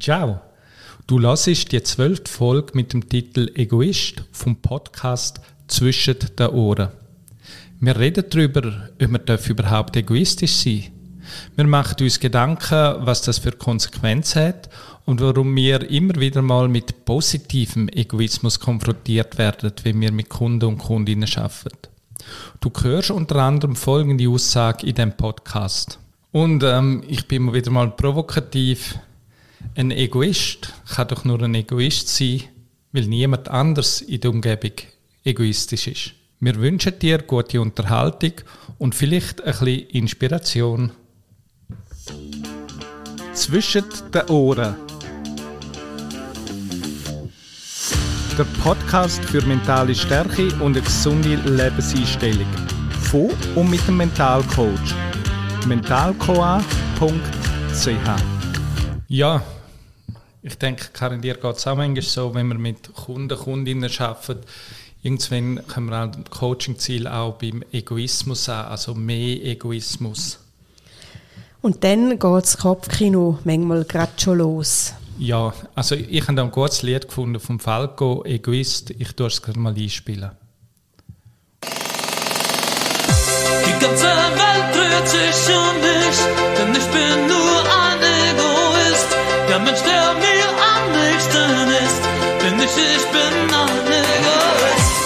Ciao. Du hörst die zwölfte Folge mit dem Titel Egoist vom Podcast Zwischen den Ohren. Wir reden darüber, ob wir überhaupt egoistisch sein Wir machen uns Gedanken, was das für Konsequenzen hat und warum wir immer wieder mal mit positivem Egoismus konfrontiert werden, wenn wir mit Kunden und Kundinnen arbeiten. Du hörst unter anderem folgende Aussage in dem Podcast. Und ähm, ich bin wieder mal provokativ. Ein Egoist kann doch nur ein Egoist sein, weil niemand anders in der Umgebung egoistisch ist. Wir wünschen dir gute Unterhaltung und vielleicht ein bisschen Inspiration. Zwischen den Ohren. Der Podcast für mentale Stärke und eine gesunde Lebenseinstellung. Von und mit dem Mentalcoach. mentalcoa.ch Ja, ich denke, Karin, dir geht es auch manchmal so, wenn wir mit Kunden, Kundinnen arbeiten, irgendwann können wir auch das Coaching-Ziel auch beim Egoismus an, also mehr Egoismus. Und dann geht das Kopfkino manchmal gerade schon los. Ja, also ich habe da ein gutes Lied gefunden vom Falco, Egoist. Ich tue es gerade mal einspielen. Die ganze Welt dreht sich um mich, denn ich bin nur ein Egoist. Der Mensch, der mir am nächsten ist, denn ich, ich bin ein Egoist.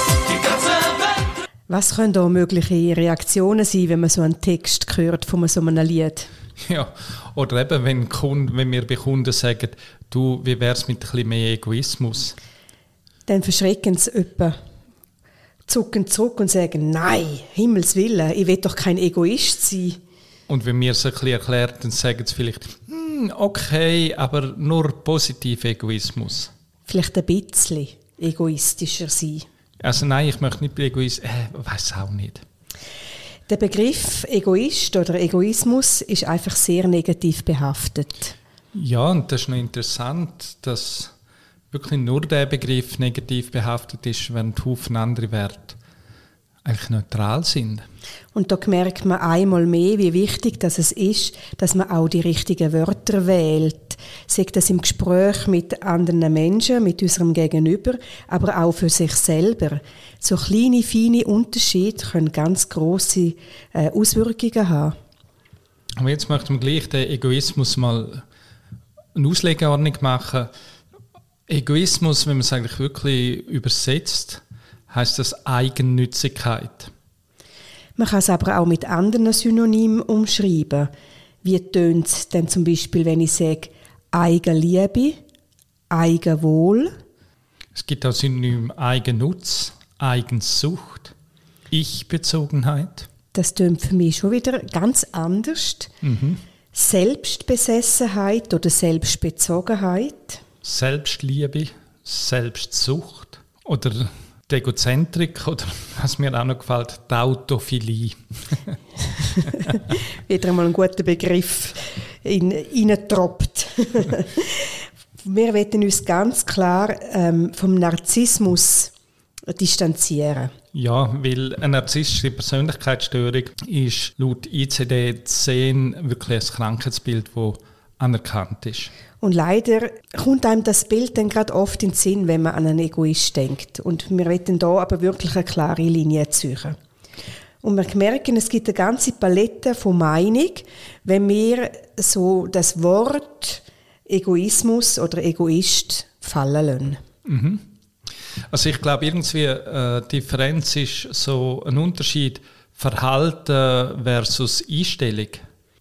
Was können da mögliche Reaktionen sein, wenn man so einen Text hört von so einem Lied? Ja, oder eben, wenn, Kunden, wenn wir bei Kunden sagen, du, wie wäre es mit ein bisschen mehr Egoismus? Dann verschrecken sie öppe, zucken zurück und sagen, nein, Himmels Willen, ich will doch kein Egoist sein. Und wenn wir es ein bisschen erklären, dann sagen sie vielleicht, hm, okay, aber nur positiv Egoismus. Vielleicht ein bisschen egoistischer sein. Also nein, ich möchte nicht Egoist, äh, weiß auch nicht. Der Begriff Egoist oder Egoismus ist einfach sehr negativ behaftet. Ja, und das ist noch interessant, dass wirklich nur der Begriff negativ behaftet ist, während Haufen andere Werte eigentlich neutral sind. Und da merkt man einmal mehr, wie wichtig dass es ist, dass man auch die richtigen Wörter wählt. Sagt das im Gespräch mit anderen Menschen, mit unserem Gegenüber, aber auch für sich selber. So kleine, feine Unterschiede können ganz große äh, Auswirkungen haben. Aber jetzt möchten wir gleich den Egoismus mal eine Auslegeordnung machen. Egoismus, wenn man es eigentlich wirklich übersetzt, heißt das Eigennützigkeit. Man kann es aber auch mit anderen Synonymen umschreiben. Wie tönt es denn zum Beispiel, wenn ich sage Eigenliebe, Eigenwohl? Es gibt auch Synonyme Eigennutz, Eigensucht, Ich-Bezogenheit. Das tönt für mich schon wieder ganz anders. Mhm. Selbstbesessenheit oder Selbstbezogenheit. Selbstliebe, Selbstsucht oder die Egozentrik oder was mir auch noch gefällt, die Autophilie. Wieder einmal ein guter Begriff in, reintroppt. Wir wollen uns ganz klar ähm, vom Narzissmus distanzieren. Ja, weil eine narzisstische Persönlichkeitsstörung ist laut ICD-10 wirklich ein Krankheitsbild, das anerkannt ist. Und leider kommt einem das Bild dann gerade oft in den Sinn, wenn man an einen Egoist denkt. Und wir wollen da aber wirklich eine klare Linie ziehen. Und wir merken, es gibt eine ganze Palette von Meinung, wenn wir so das Wort Egoismus oder Egoist fallen lassen. Mhm. Also ich glaube irgendwie, äh, Differenz ist so ein Unterschied Verhalten versus Einstellung.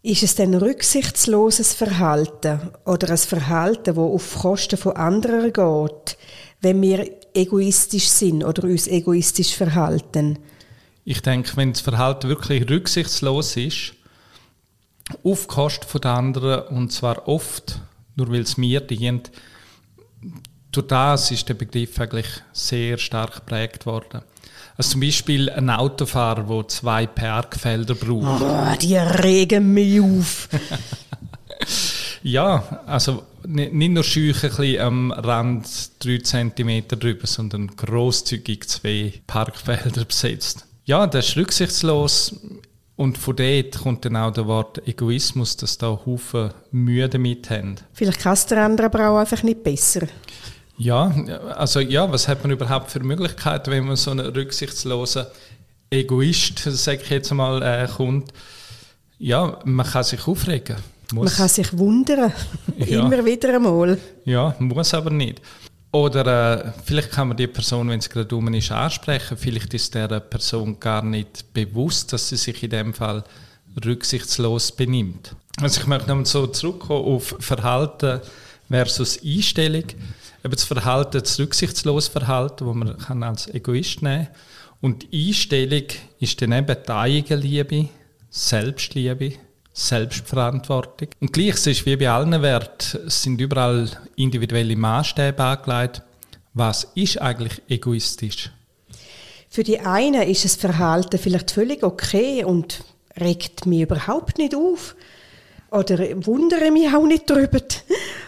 Ist es denn rücksichtsloses Verhalten oder ein Verhalten, das auf Kosten von anderen geht, wenn wir egoistisch sind oder uns egoistisch verhalten? Ich denke, wenn das Verhalten wirklich rücksichtslos ist, auf Kosten der anderen und zwar oft, nur weil es mir dient, durch das ist der Begriff eigentlich sehr stark geprägt worden. Also zum Beispiel ein Autofahrer, der zwei Parkfelder braucht. Oh, die regen mich auf. ja, also nicht nur schüch ein bisschen am Rand drei Zentimeter drüber, sondern großzügig zwei Parkfelder besetzt. Ja, das ist rücksichtslos Und von dort kommt dann auch das Wort Egoismus, dass da Haufen Mühe damit haben. Vielleicht kann es der andere aber auch einfach nicht besser. Ja, also ja, was hat man überhaupt für Möglichkeiten, wenn man so einen rücksichtslosen Egoist, sage ich jetzt mal, äh, kommt? Ja, man kann sich aufregen. Man kann sich wundern. Ja. Immer wieder einmal. Ja, muss aber nicht. Oder äh, vielleicht kann man die Person, wenn es gerade um ist, ansprechen. Vielleicht ist der Person gar nicht bewusst, dass sie sich in dem Fall rücksichtslos benimmt. Also ich möchte nochmal so zurückkommen auf Verhalten versus Einstellung. Das Verhalten, das rücksichtslose Verhalten, das man als Egoist nehmen kann. Und die Einstellung ist dann eben die Eigenliebe, Selbstliebe, Selbstverantwortung. Und gleich es ist wie bei allen Werten, es sind überall individuelle Maßstäbe angelegt. Was ist eigentlich egoistisch? Für die einen ist das Verhalten vielleicht völlig okay und regt mich überhaupt nicht auf. Oder wundere mich auch nicht darüber.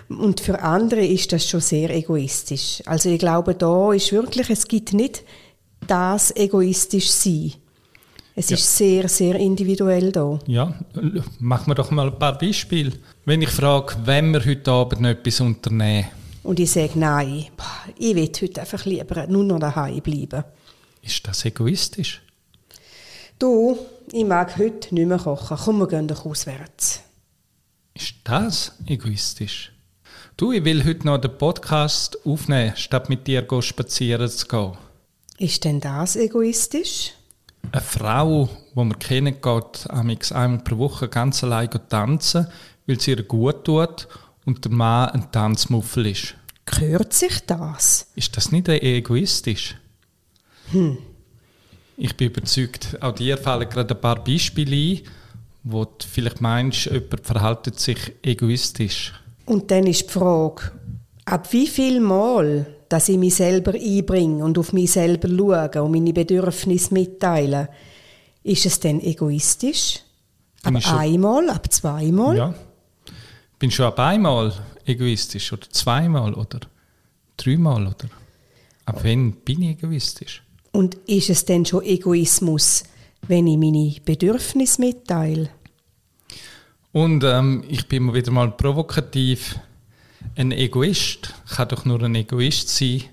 Und für andere ist das schon sehr egoistisch. Also ich glaube, da ist wirklich, es gibt nicht das egoistisch sein. Es Ja. ist sehr, sehr individuell da. Ja, machen wir doch mal ein paar Beispiele. Wenn ich frage, wenn wir heute Abend noch etwas unternehmen, Und ich sage, nein, ich will heute einfach lieber nur noch daheim bleiben. ist das egoistisch? Du, ich mag heute nicht mehr kochen. Komm, wir gehen doch auswärts. Ist das egoistisch? Du, ich will heute noch den Podcast aufnehmen, statt mit dir spazieren zu gehen. Ist denn das egoistisch? Eine Frau, die man kennt, geht einmal pro Woche ganz allein tanzen, weil es ihr gut tut und der Mann ein Tanzmuffel ist. Gehört sich das? Ist das nicht egoistisch? Ich bin überzeugt, auch dir fallen gerade ein paar Beispiele ein, wo du vielleicht meinst, jemand verhaltet sich egoistisch. Und dann ist die Frage, ab wie viel Mal, dass ich mich selber einbringe und auf mich selber schaue und meine Bedürfnisse mitteile, ist es denn egoistisch? Ab einmal, ab zweimal? Ja. Bin schon ab einmal egoistisch oder zweimal oder dreimal oder ab wann bin ich egoistisch? Und ist es denn schon Egoismus, wenn ich meine Bedürfnisse mitteile? Und ähm, ich bin mal wieder mal provokativ. Ein Egoist kann doch nur ein Egoist sein,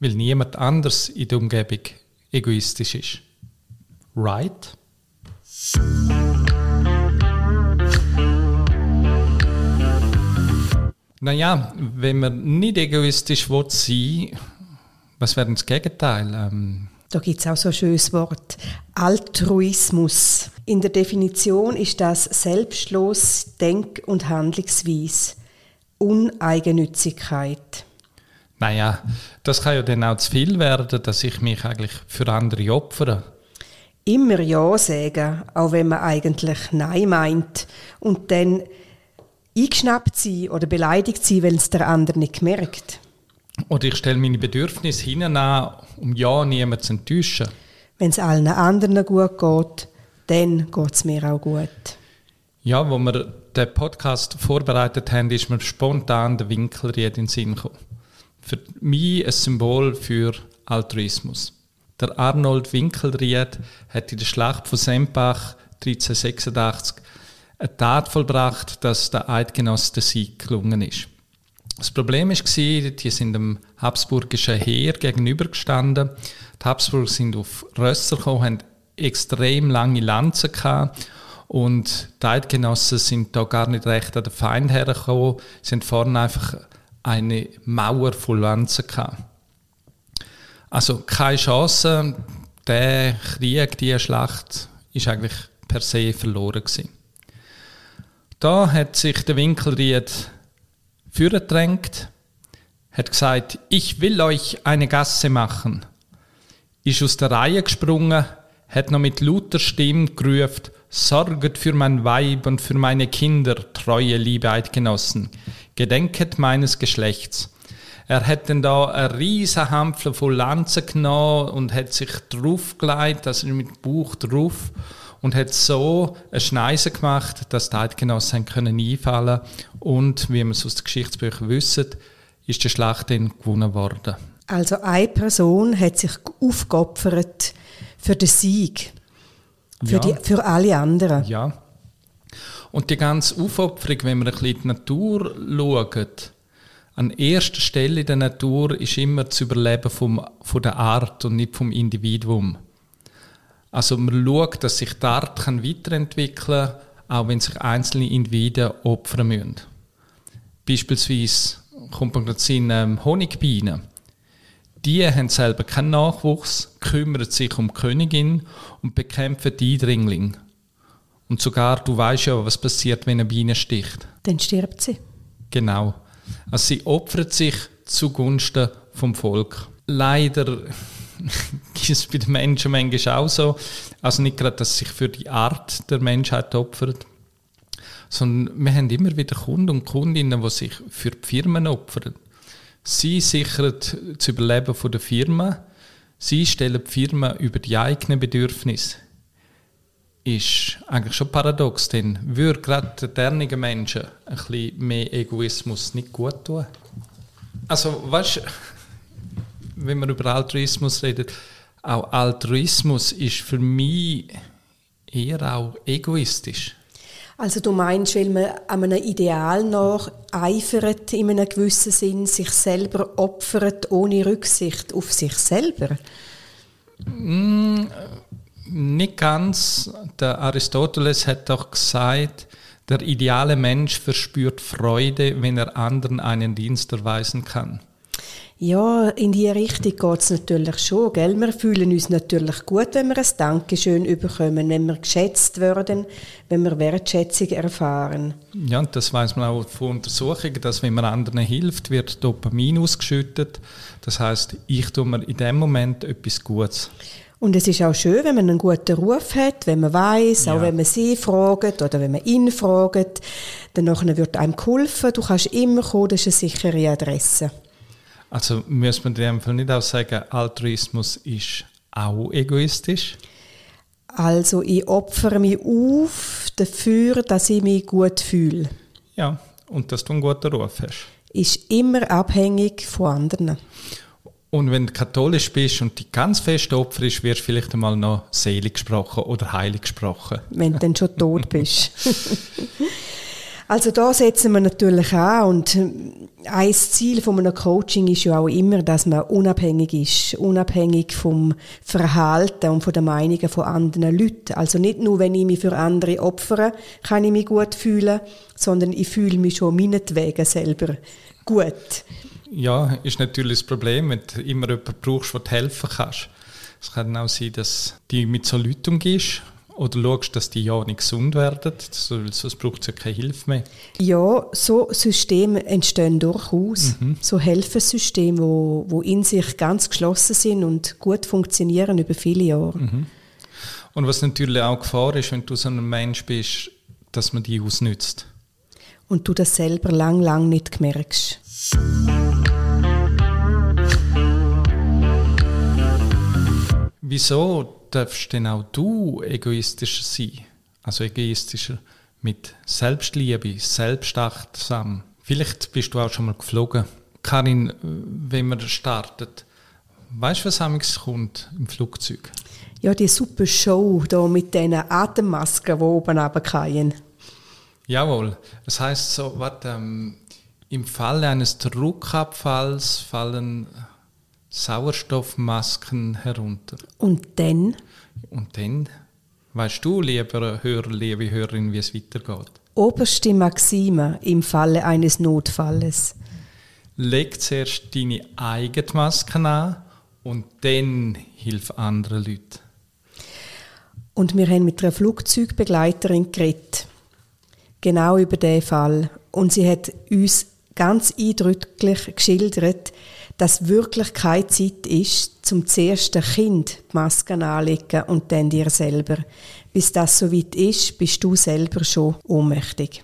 weil niemand anders in der Umgebung egoistisch ist. Right? Naja, wenn man nicht egoistisch will sein was wäre das Gegenteil? Ähm, Da gibt es auch so ein schönes Wort. Altruismus. In der Definition ist das selbstlos Denk- und Handlungsweise. Uneigennützigkeit. Naja, das kann ja dann auch zu viel werden, dass ich mich eigentlich für andere opfere. Immer Ja sagen, auch wenn man eigentlich Nein meint. Und dann eingeschnappt sein oder beleidigt sein, weil es der andere nicht merkt. Oder ich stelle meine Bedürfnisse hinten an, um ja niemanden zu enttäuschen. Wenn es allen anderen gut geht, dann geht es mir auch gut. Ja, wo wir den Podcast vorbereitet haben, ist mir spontan der Winkelried in den Sinn gekommen. Für mich ein Symbol für Altruismus. Der Arnold Winkelried hat in der Schlacht von Sempach 1386 eine Tat vollbracht, dass der Eidgenosse der Sieg gelungen ist. Das Problem war, die sind dem habsburgischen Heer gegenübergestanden. Die Habsburger sind auf Rösser gekommen, haben extrem lange Lanzen gehabt und die Eidgenossen sind da gar nicht recht an den Feind hergekommen. Sie haben vorne einfach eine Mauer voll Lanzen gehabt. Also keine Chance. Der Krieg, diese Schlacht, ist eigentlich per se verloren gewesen. Da hat sich der Winkelried vorgedrängt, hat gesagt, ich will euch eine Gasse machen. Ist aus der Reihe gesprungen, hat noch mit lauter Stimme gerufen, sorget für mein Weib und für meine Kinder, treue liebe Eidgenossen, gedenket meines Geschlechts. Er hat dann da eine riesen Hampfle voll Lanzen genommen und hat sich draufgelegt, also mit dem Bauch drauf und hat so eine Schneise gemacht, dass die Eidgenossen können einfallen und, wie wir es aus den Geschichtsbüchern wissen, ist die Schlacht dann gewonnen worden. Also eine Person hat sich aufgeopfert für den Sieg. Für, Ja. die, für alle anderen. Ja. Und die ganze Aufopferung, wenn man ein bisschen in die Natur schaut, an erster Stelle in der Natur ist immer das Überleben vom, von der Art und nicht vom Individuum. Also man schaut, dass sich die Art kann weiterentwickeln kann, auch wenn sich einzelne Individuen opfern müssen. Beispielsweise kommt man gerade in ähm, Honigbienen. Die haben selber keinen Nachwuchs, kümmern sich um die Königin und bekämpfen die Eindringlinge. Und sogar, du weißt ja, was passiert, wenn eine Biene sticht. Dann stirbt sie. Genau. Also sie opfert sich zugunsten vom Volk. Leider es bei den Menschen manchmal auch so. Also nicht gerade, dass sich für die Art der Menschheit opfert, sondern wir haben immer wieder Kunden und Kundinnen, die sich für die Firmen opfern. Sie sichern das Überleben der Firma. Sie stellen die Firma über die eigenen Bedürfnisse. Ist eigentlich schon paradox, denn würde gerade dernigen Menschen ein bisschen mehr Egoismus nicht gut tun? Also, weißt wenn man über Altruismus redet, auch Altruismus ist für mich eher auch egoistisch. Also du meinst, weil man an einem Ideal nach eifert, in einem gewissen Sinn, sich selber opfert, ohne Rücksicht auf sich selber? Nicht ganz. Der Aristoteles hat doch gesagt, der ideale Mensch verspürt Freude, wenn er anderen einen Dienst erweisen kann. Ja, in die Richtung geht es natürlich schon. Gell? Wir fühlen uns natürlich gut, wenn wir ein Dankeschön überkommen, wenn wir geschätzt werden, wenn wir Wertschätzung erfahren. Ja, und das weiß man auch von Untersuchungen, dass wenn man anderen hilft, wird Dopamin ausgeschüttet. Das heißt, ich tue mir in dem Moment etwas Gutes. Und es ist auch schön, wenn man einen guten Ruf hat, wenn man weiß, auch Ja. wenn man sie fragt oder wenn man ihn fragt, dann wird einem geholfen. Du kannst immer kommen, das ist eine sichere Adresse. Also muss man in dem Fall nicht auch sagen, Altruismus ist auch egoistisch? Also ich opfere mich auf dafür, dass ich mich gut fühle. Ja, und dass du einen guten Ruf hast. Ist immer abhängig von anderen. Und wenn du katholisch bist und die ganz fest Opfer ist, wirst du vielleicht einmal noch selig gesprochen oder heilig gesprochen. wenn du dann schon tot bist. also da setzen wir natürlich an und äh, ein Ziel von einem Coaching ist ja auch immer, dass man unabhängig ist, unabhängig vom Verhalten und von den Meinungen von anderen Leuten. Also nicht nur, wenn ich mich für andere opfere, kann ich mich gut fühlen, sondern ich fühle mich schon meinetwegen selber gut. Ja, ist natürlich das Problem, wenn du immer jemanden brauchst, der dir helfen kannst. Es kann auch sein, dass du mit so Leuten umgehst oder schaust, dass die ja nicht gesund werden, so- sonst braucht es ja keine Hilfe mehr. Ja, so Systeme entstehen durchaus. So Hilfessysteme, wo, wo in sich ganz geschlossen sind und gut funktionieren über viele Jahre. Und was natürlich auch Gefahr ist, wenn du so ein Mensch bist, dass man die ausnützt. Und du das selber lang, lang nicht merkst. Wieso darfst denn auch du egoistischer sein? Also egoistischer mit Selbstliebe, selbstachtsam. Vielleicht bist du auch schon mal geflogen. Karin, wenn man startet, weißt du, was amigs kommt im Flugzeug? Ja, die super Show da mit diesen Atemmasken, die oben runterfallen. Jawohl. Das heißt so, warte, ähm, im Falle eines Druckabfalls fallen Sauerstoffmasken herunter. Und dann, Und dann weißt du, lieber Hörer, liebe Hörerin, wie es weitergeht. oberste Maxime im Falle eines Notfalles. Leg zuerst deine eigene Maske an und dann hilf anderen Leuten. Und wir haben mit einer Flugzeugbegleiterin geredet. Genau über diesen Fall. Und sie hat uns ganz eindrücklich geschildert, dass wirklich keine Zeit ist, zum zuerst dem Kind die Maske anlegen und dann dir selber. Bis das soweit ist, bist du selber schon ohnmächtig.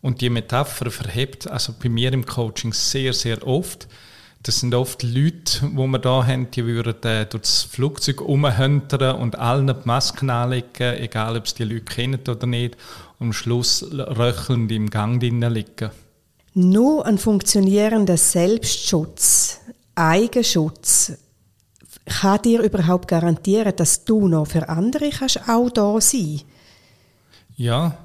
Und die Metapher verhebt also bei mir im Coaching sehr, sehr oft. Das sind oft Leute, wo wir da haben, die würden äh, durch das Flugzeug rumhöntern und allen die Masken anlegen, egal ob es die Leute kennen oder nicht, und am Schluss röchelnd im Gang drinnen liegen. Nur ein funktionierender Selbstschutz, Eigenschutz kann dir überhaupt garantieren, dass du noch für andere kannst auch da sein Ja,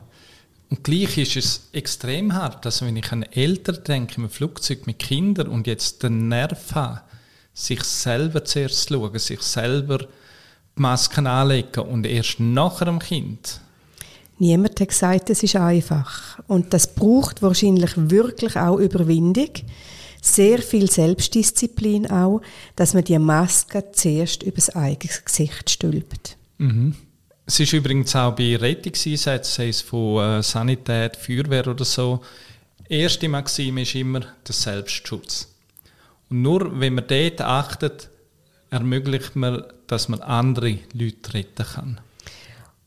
und gleich ist es extrem hart. Also wenn ich an Eltern denke, im Flugzeug mit Kindern und jetzt den Nerv habe, sich selber zuerst zu schauen, sich selber die Masken anlegen und erst nachher dem Kind. Niemand hat gesagt, es ist einfach. Und das braucht wahrscheinlich wirklich auch Überwindung. Sehr viel Selbstdisziplin auch, dass man die Maske zuerst übers eigene Gesicht stülpt. Es ist übrigens auch bei Rettungseinsätzen, sei es von äh, Sanität, Feuerwehr oder so, erste Maxime ist immer der Selbstschutz. Und nur wenn man dort achtet, ermöglicht man, dass man andere Leute retten kann.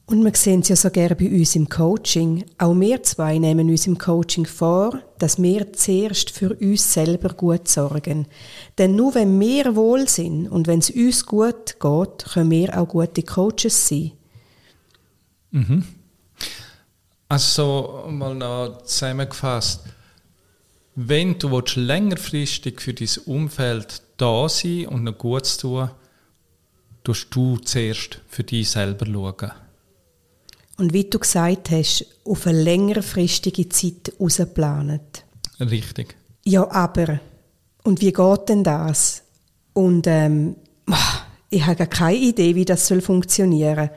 Und wir sehen es ja so gerne bei uns im Coaching. Auch wir zwei nehmen uns im Coaching vor, dass wir zuerst für uns selber gut sorgen. Denn nur wenn wir wohl sind und wenn es uns gut geht, können wir auch gute Coaches sein. Also mal noch zusammengefasst. Wenn du willst, längerfristig für dein Umfeld da sein und noch Gutes tun, tust du zuerst für dich selber schauen. Und wie du gesagt hast, auf eine längerfristige Zeit ausgeplant. Richtig. Ja, aber. Und wie geht denn das? Und ähm, ich habe gar keine Idee, wie das soll funktionieren.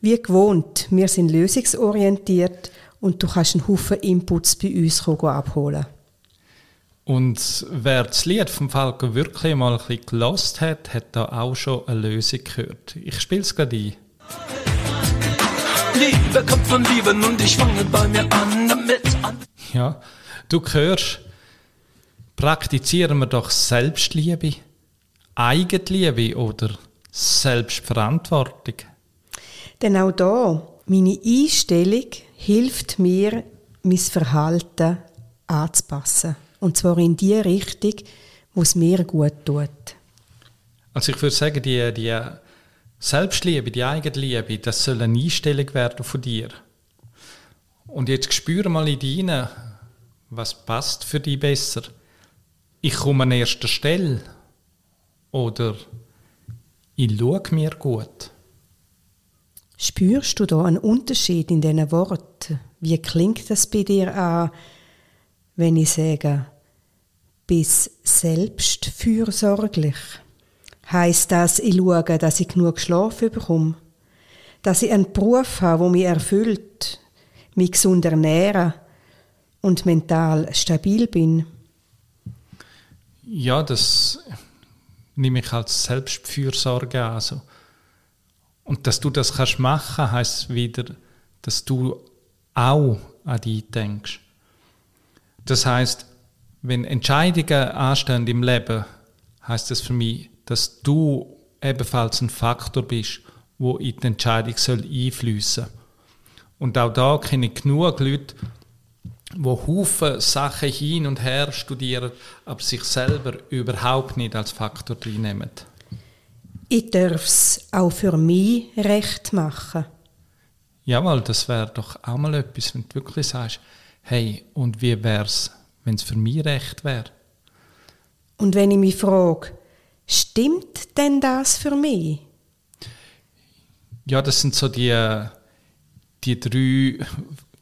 Wie gewohnt, wir sind lösungsorientiert und du kannst einen Haufen Inputs bei uns abholen. Und wer das Lied vom Falco wirklich mal ein bisschen gelost hat, hat da auch schon eine Lösung gehört. Ich spiele es gerade ein. Liebe kommt von Lieben und ich fange bei mir an damit an. Ja, du hörst, praktizieren wir doch Selbstliebe, Eigenliebe oder Selbstverantwortung. Denn auch da, meine Einstellung hilft mir, mein Verhalten anzupassen. Und zwar in die Richtung, wo es mir gut tut. Also ich würde sagen, die, die Selbstliebe, die Eigenliebe, das soll eine Einstellung werden von dir. Und jetzt spüre mal in rein, was passt für dich besser. Ich komme an erster Stelle oder ich schaue mir gut. Spürst du da einen Unterschied in diesen Worten? Wie klingt das bei dir an, wenn ich sage, bis selbstfürsorglich? Heißt das, ich schaue, dass ich genug Schlaf bekomme? Dass ich einen Beruf habe, der mich erfüllt, mich gesund ernähre und mental stabil bin? Ja, das nehme ich als Selbstfürsorge an. Also. Und dass du das kannst machen, heißt wieder, dass du auch an dich denkst. Das heißt, wenn Entscheidungen anstehen im Leben, heißt das für mich, dass du ebenfalls ein Faktor bist, wo in die Entscheidung soll einfließen. Und auch da kenne ich genug Leute, wo Haufen Sachen hin und her studieren, aber sich selber überhaupt nicht als Faktor reinnehmen. Ich darf es auch für mich recht machen. Jawohl, das wäre doch auch mal etwas, wenn du wirklich sagst, hey, und wie wäre es, wenn es für mich recht wäre? Und wenn ich mich frage, stimmt denn das für mich? Ja, das sind so die, die drei,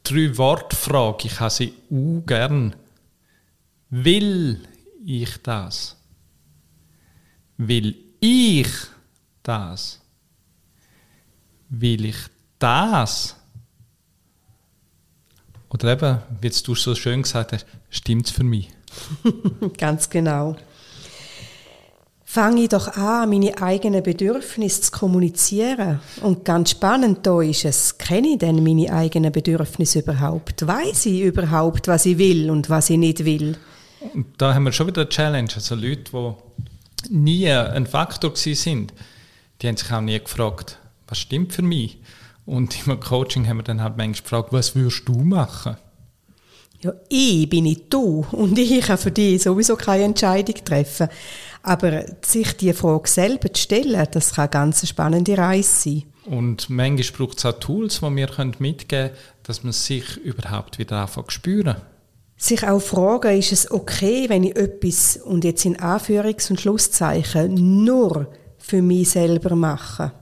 drei Wortfragen. Ich habe sie auch gern. Will ich das? Will ich das? Will ich das? Oder eben, wie du so schön gesagt hast, stimmt es für mich? Ganz genau. Fange ich doch an, meine eigenen Bedürfnisse zu kommunizieren. Und ganz spannend da ist es, kenne ich denn meine eigenen Bedürfnisse überhaupt? Weiß ich überhaupt, was ich will und was ich nicht will? Und da haben wir schon wieder eine Challenge. Also Leute, die nie ein Faktor sind, die haben sich auch nie gefragt, was stimmt für mich? Und im Coaching haben wir dann halt manchmal gefragt, was würdest du machen? Ja, ich bin nicht du und ich kann für dich sowieso keine Entscheidung treffen. Aber sich die Frage selber zu stellen, das kann eine ganz spannende Reise sein. Und manchmal braucht es auch Tools, die wir mitgeben können, dass man sich überhaupt wieder anfängt zu spüren. Sich auch fragen, ist es okay, wenn ich etwas, und jetzt in Anführungs- und Schlusszeichen, nur für mich selber machen.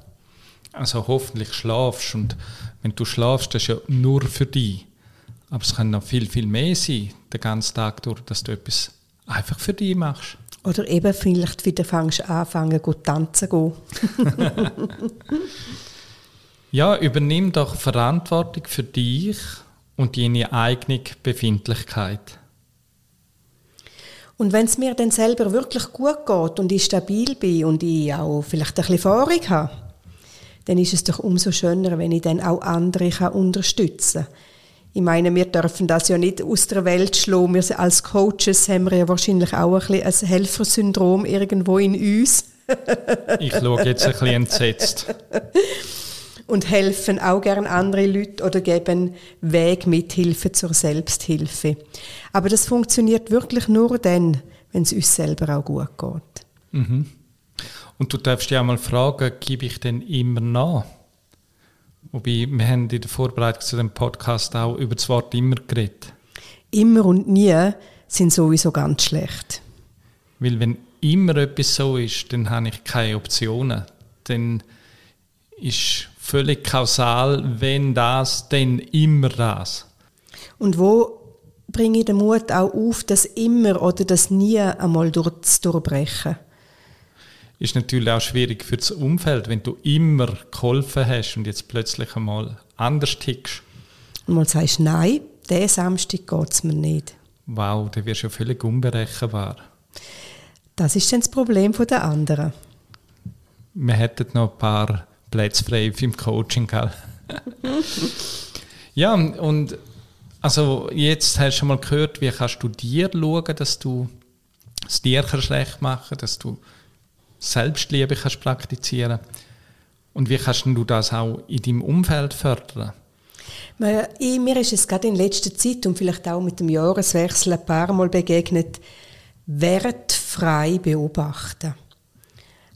Also hoffentlich schlafst und wenn du schlafst, das ist ja nur für dich. Aber es kann noch viel, viel mehr sein, den ganzen Tag durch, dass du etwas einfach für dich machst. Oder eben vielleicht wieder fängst anfangen, gut tanzen gehen. Ja, übernimm doch Verantwortung für dich und deine eigene Befindlichkeit. Und wenn es mir dann selber wirklich gut geht und ich stabil bin und ich auch vielleicht ein bisschen Erfahrung habe, dann ist es doch umso schöner, wenn ich dann auch andere kann unterstützen kann. Ich meine, wir dürfen das ja nicht aus der Welt schlagen. Wir als Coaches haben wir ja wahrscheinlich auch ein, bisschen ein Helfersyndrom irgendwo in uns. ich schaue jetzt ein bisschen entsetzt. und helfen auch gern andere Leute oder geben Weg mit Hilfe zur Selbsthilfe. Aber das funktioniert wirklich nur dann, wenn es uns selber auch gut geht. Mhm. Und du darfst dich auch mal fragen, gebe ich denn immer nach? Wobei, wir haben in der Vorbereitung zu dem Podcast auch über das Wort immer geredet. Immer und nie sind sowieso ganz schlecht. Weil wenn immer etwas so ist, dann habe ich keine Optionen. Dann ist völlig kausal, wenn das, dann immer das. Und wo bringe ich den Mut auch auf, das immer oder das nie einmal durch, zu durchbrechen? Ist natürlich auch schwierig für das Umfeld, wenn du immer geholfen hast und jetzt plötzlich einmal anders tickst. Und mal sagst, nein, diesen Samstag geht es mir nicht. Wow, dann wirst du ja völlig unberechenbar. Das ist dann das Problem der anderen. Wir hätten noch ein paar Plätze frei im Coaching, ja, und also jetzt hast du schon mal gehört, wie kannst du dir schauen, dass du es dir schlecht machen dass du Selbstliebe kannst praktizieren und wie kannst du das auch in deinem Umfeld fördern? Mir ist es gerade in letzter Zeit und vielleicht auch mit dem Jahreswechsel ein paar Mal begegnet, wertfrei beobachten.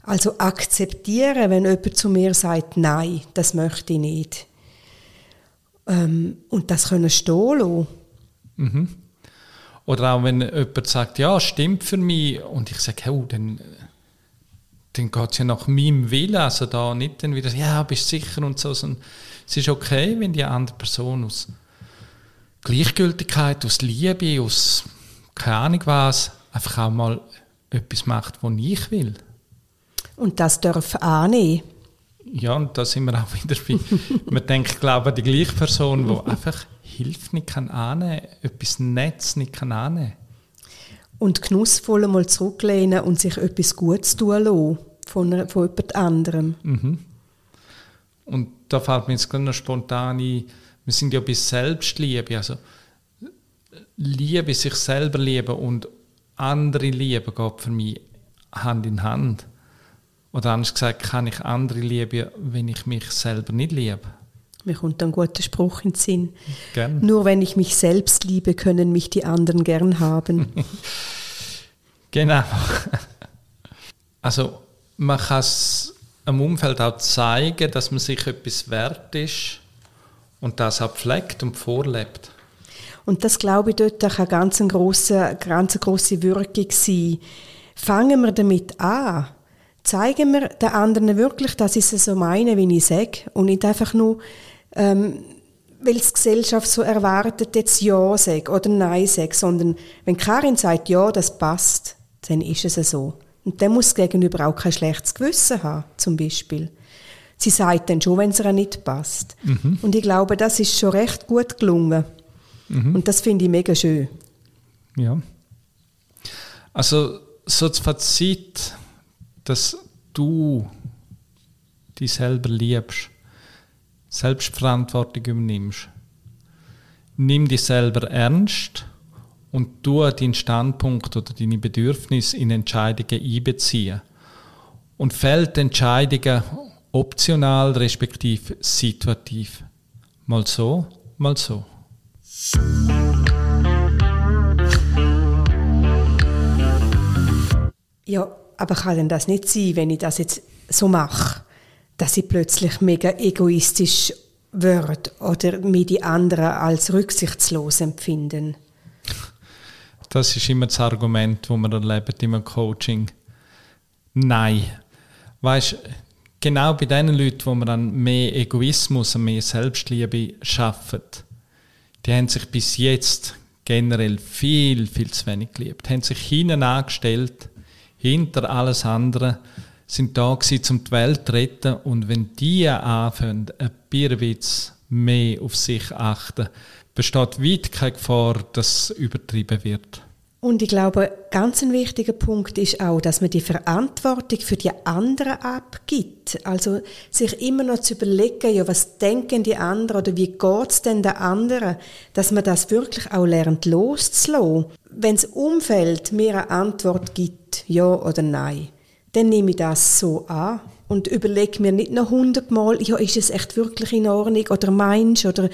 Also akzeptieren, wenn jemand zu mir sagt, nein, das möchte ich nicht. Ähm, und das können stehen lassen. Mhm. Oder auch wenn jemand sagt, ja, stimmt für mich, und ich sage, oh, dann, dann geht es ja nach meinem Willen, also da nicht dann wieder, ja, bist sicher und so. Sondern es ist okay, wenn die andere Person aus Gleichgültigkeit, aus Liebe, aus keine Ahnung was, einfach auch mal etwas macht, was ich will. Und das darf annehmen. Ja, und da sind wir auch wieder bei, man denkt, glaube die gleiche Person, die einfach Hilfe nicht kann annehmen, etwas Netz nicht kann annehmen. Und genussvoll mal zurücklehnen und sich etwas Gutes tun lassen von, von jemand anderem. Mhm. Und da fällt mir jetzt gerade noch spontan ein, wir sind ja bei Selbstliebe, also Liebe, sich selber lieben und andere lieben geht für mich Hand in Hand. Oder anders gesagt, kann ich andere lieben, wenn ich mich selber nicht liebe? Mir kommt ein guter Spruch in den Sinn. Gern. Nur wenn ich mich selbst liebe, können mich die anderen gern haben. genau. Also man kann es am Umfeld auch zeigen, dass man sich etwas wert ist und das auch pflegt und vorlebt. Und das glaube ich dort ganz eine grosse, ganz grosse Wirkung sein. Fangen wir damit an zeigen wir den anderen wirklich, dass ich es so meine, wie ich sage. Und nicht einfach nur, ähm, weil die Gesellschaft so erwartet, jetzt Ja sage oder Nein sage, sondern wenn Karin sagt, ja, das passt, dann ist es so. Und dann muss das Gegenüber auch kein schlechtes Gewissen haben, zum Beispiel. Sie sagt dann schon, wenn es ihr nicht passt. Mhm. Und ich glaube, das ist schon recht gut gelungen. Mhm. Und das finde ich mega schön. Ja. Also, so das Fazit dass du dich selber liebst, Selbstverantwortung übernimmst. Nimm dich selber ernst und du deinen Standpunkt oder deine Bedürfnisse in Entscheidungen einbeziehen. Und fällt Entscheidungen optional respektive situativ. Mal so, mal so. Ja, aber kann denn das nicht sein, wenn ich das jetzt so mache, dass ich plötzlich mega egoistisch werde oder mir die anderen als rücksichtslos empfinden? Das ist immer das Argument, das man erlebt im Coaching. Nein. weißt genau bei den Leuten, wo man dann mehr Egoismus und mehr Selbstliebe schaffen, die haben sich bis jetzt generell viel, viel zu wenig geliebt, haben sich hinten angestellt, hinter alles andere, sind da gewesen, um die Welt zu retten und wenn die anfangen, ein Bierwitz mehr auf sich achten, besteht weit keine Gefahr, dass es übertrieben wird. Und ich glaube, ganz ein wichtiger Punkt ist auch, dass man die Verantwortung für die anderen abgibt. Also sich immer noch zu überlegen, ja, was denken die anderen oder wie geht's denn der anderen, dass man das wirklich auch lernt loszulassen. Wenn das Umfeld mir eine Antwort gibt, ja oder nein, dann nehme ich das so an und überlege mir nicht noch hundertmal, ja, ist es echt wirklich in Ordnung oder meinst oder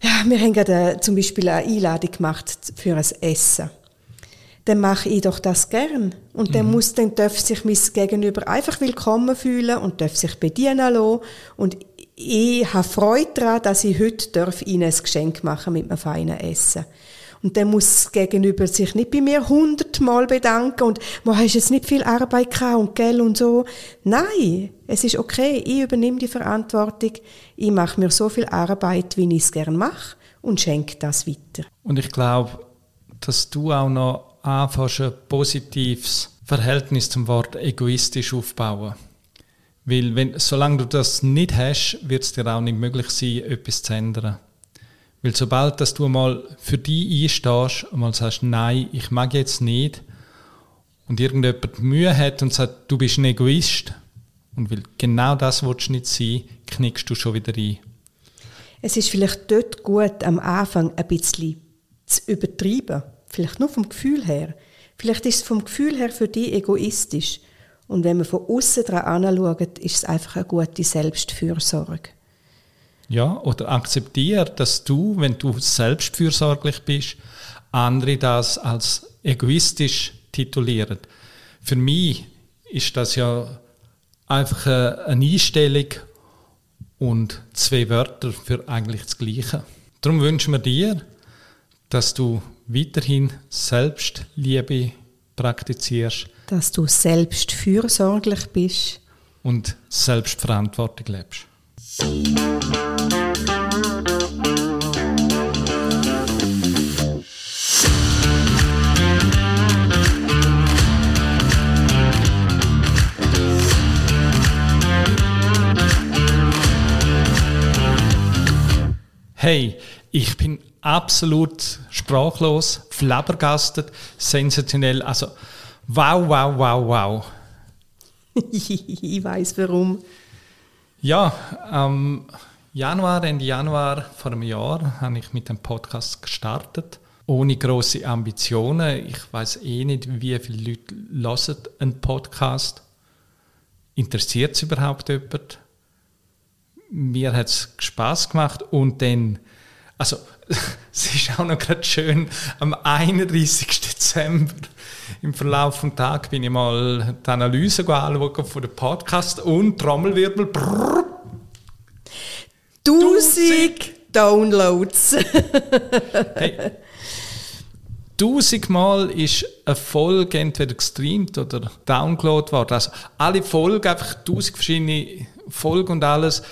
ja, wir haben gerade zum Beispiel eine Einladung gemacht für ein Essen dann mache ich doch das gern. Und mhm. dann muss, dann darf sich mein Gegenüber einfach willkommen fühlen und darf sich bedienen lassen. Und ich habe Freude daran, dass ich heute darf ihnen ein Geschenk machen mit einem feinen Essen. Und dann muss das Gegenüber sich nicht bei mir hundertmal bedanken und wo hast jetzt nicht viel Arbeit gehabt und Geld und so. Nein, es ist okay. Ich übernehme die Verantwortung. Ich mache mir so viel Arbeit, wie ich es gerne mache und schenke das weiter. Und ich glaube, dass du auch noch anfängst, ein positives Verhältnis zum Wort egoistisch aufbauen. Weil wenn, solange du das nicht hast, wird es dir auch nicht möglich sein, etwas zu ändern. Weil sobald dass du mal für dich einstehst und mal sagst, nein, ich mag jetzt nicht, und irgendjemand Mühe hat und sagt, du bist ein Egoist, und weil genau das willst du nicht sein, knickst du schon wieder ein. Es ist vielleicht dort gut, am Anfang ein bisschen zu übertreiben. Vielleicht nur vom Gefühl her. Vielleicht ist es vom Gefühl her für dich egoistisch. Und wenn man von außen daran anschaut, ist es einfach eine gute Selbstfürsorge. Ja, oder akzeptiere, dass du, wenn du selbstfürsorglich bist, andere das als egoistisch titulieren. Für mich ist das ja einfach eine Einstellung und zwei Wörter für eigentlich das Gleiche. Darum wünschen wir dir, dass du weiterhin Selbstliebe praktizierst. Dass du selbst fürsorglich bist. Und selbstverantwortlich lebst. Hey, ich bin absolut sprachlos, flabbergastet, sensationell. Also, wow, wow, wow, wow. ich weiß warum. Ja, ähm, Januar, Ende Januar vor einem Jahr habe ich mit dem Podcast gestartet. Ohne große Ambitionen. Ich weiß eh nicht, wie viele Leute hören einen Podcast. Interessiert es überhaupt jemand? Mir hat es Spaß gemacht und dann, also es ist auch noch gerade schön, am 31. Dezember im Verlauf des Tages bin ich mal die Analyse anschauen von dem Podcast und Trommelwirbel. Brrr, 1000 Downloads. hey, tausendmal ist eine Folge entweder gestreamt oder downloadet worden. Also alle Folgen, einfach tausend verschiedene Folgen und alles.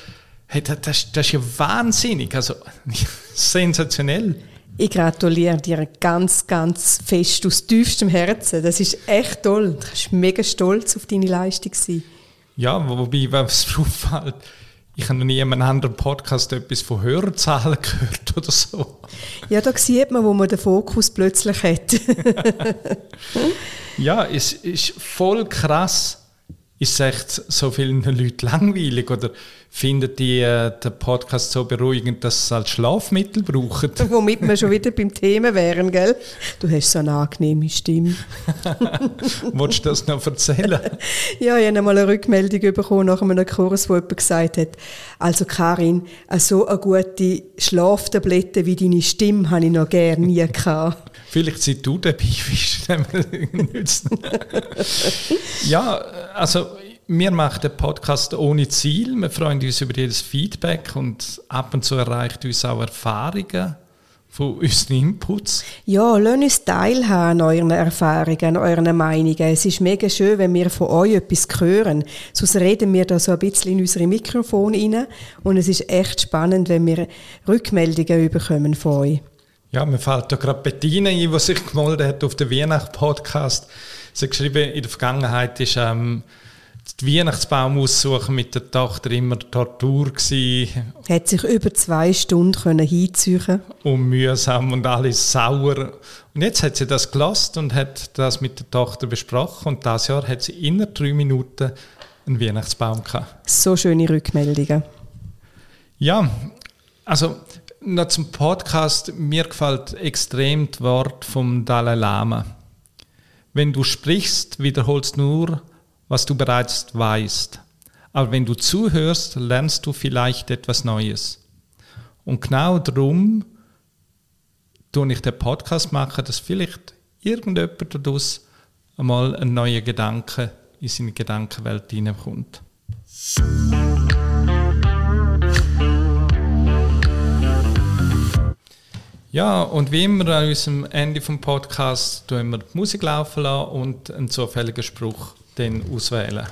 Hey, das, das, das ist ja wahnsinnig. Also, sensationell. Ich gratuliere dir ganz, ganz fest aus tiefstem Herzen. Das ist echt toll. Du bist mega stolz auf deine Leistung. Sein. Ja, wobei, was auffällt, ich habe noch nie in einem anderen Podcast etwas von Hörerzahlen gehört oder so. Ja, da sieht man, wo man den Fokus plötzlich hat. ja, es ist voll krass. Ist es echt so vielen Leuten langweilig oder finden die äh, den Podcast so beruhigend, dass sie es als Schlafmittel brauchen? Womit wir schon wieder beim Thema wären, gell? Du hast so eine angenehme Stimme. Wolltest du das noch erzählen? ja, ich habe einmal eine Rückmeldung bekommen nach einem Kurs, wo jemand gesagt hat, also Karin, so eine gute Schlaftablette wie deine Stimme habe ich noch gerne nie gehabt. Vielleicht seit du dabei bist. ja, also wir machen den Podcast ohne Ziel. Wir freuen uns über jedes Feedback und ab und zu erreicht uns auch Erfahrungen, von unseren Inputs. Ja, lasst uns teilhaben an euren Erfahrungen, an euren Meinungen. Es ist mega schön, wenn wir von euch etwas hören. Sonst reden wir da so ein bisschen in unsere Mikrofone rein. Und es ist echt spannend, wenn wir Rückmeldungen bekommen von euch. Ja, mir fällt da gerade Bettina ein, die sich gemeldet hat auf den Weihnachts-Podcast. Sie hat geschrieben, in der Vergangenheit ist ähm, die Weihnachtsbaum aussuchen mit der Tochter immer Tortur gewesen. Hat sich über zwei Stunden können hinziehen Und mühsam und alles sauer. Und jetzt hat sie das gelost und hat das mit der Tochter besprochen. Und das Jahr hat sie inner drei Minuten einen Weihnachtsbaum gehabt. So schöne Rückmeldungen. Ja, also noch zum Podcast. Mir gefällt extrem das Wort vom Dalai Lama. Wenn du sprichst, wiederholst nur, was du bereits weißt. Aber wenn du zuhörst, lernst du vielleicht etwas Neues. Und genau darum tue ich den Podcast machen, dass vielleicht irgendjemand daraus einmal einen neuen Gedanke in seine Gedankenwelt hineinkommt. Ja, und wie immer an unserem Ende vom Podcast tun wir die Musik laufen lassen und einen zufälligen Spruch dann auswählen.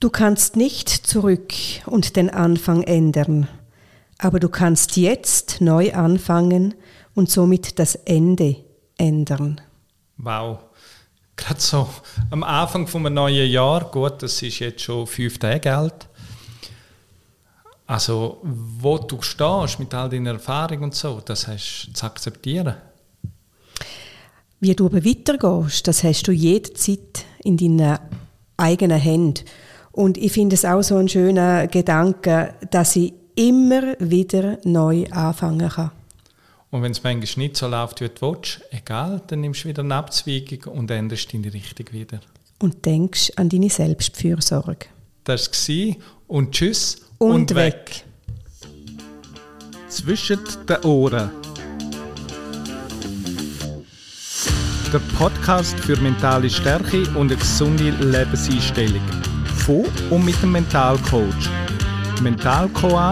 Du kannst nicht zurück und den Anfang ändern, aber du kannst jetzt neu anfangen und somit das Ende ändern. Wow. Gerade so am Anfang von einem neuen Jahr, gut, das ist jetzt schon fünf Tage alt. Also, wo du stehst mit all deinen Erfahrungen und so, das hast du zu akzeptieren. Wie du aber weitergehst, das hast du jederzeit in deinen eigenen Händen. Und ich finde es auch so ein schöner Gedanke, dass ich immer wieder neu anfangen kann. Und wenn es manchmal nicht so läuft, wie du willst, egal, dann nimmst du wieder eine Abzweigung und änderst deine Richtung wieder. Und denkst an deine Selbstfürsorge. Das war und tschüss Und, weg. Zwischen den Ohren. Der Podcast für mentale Stärke und eine gesunde Lebenseinstellung. Von und mit dem Mentalcoach. mentalcoa.ch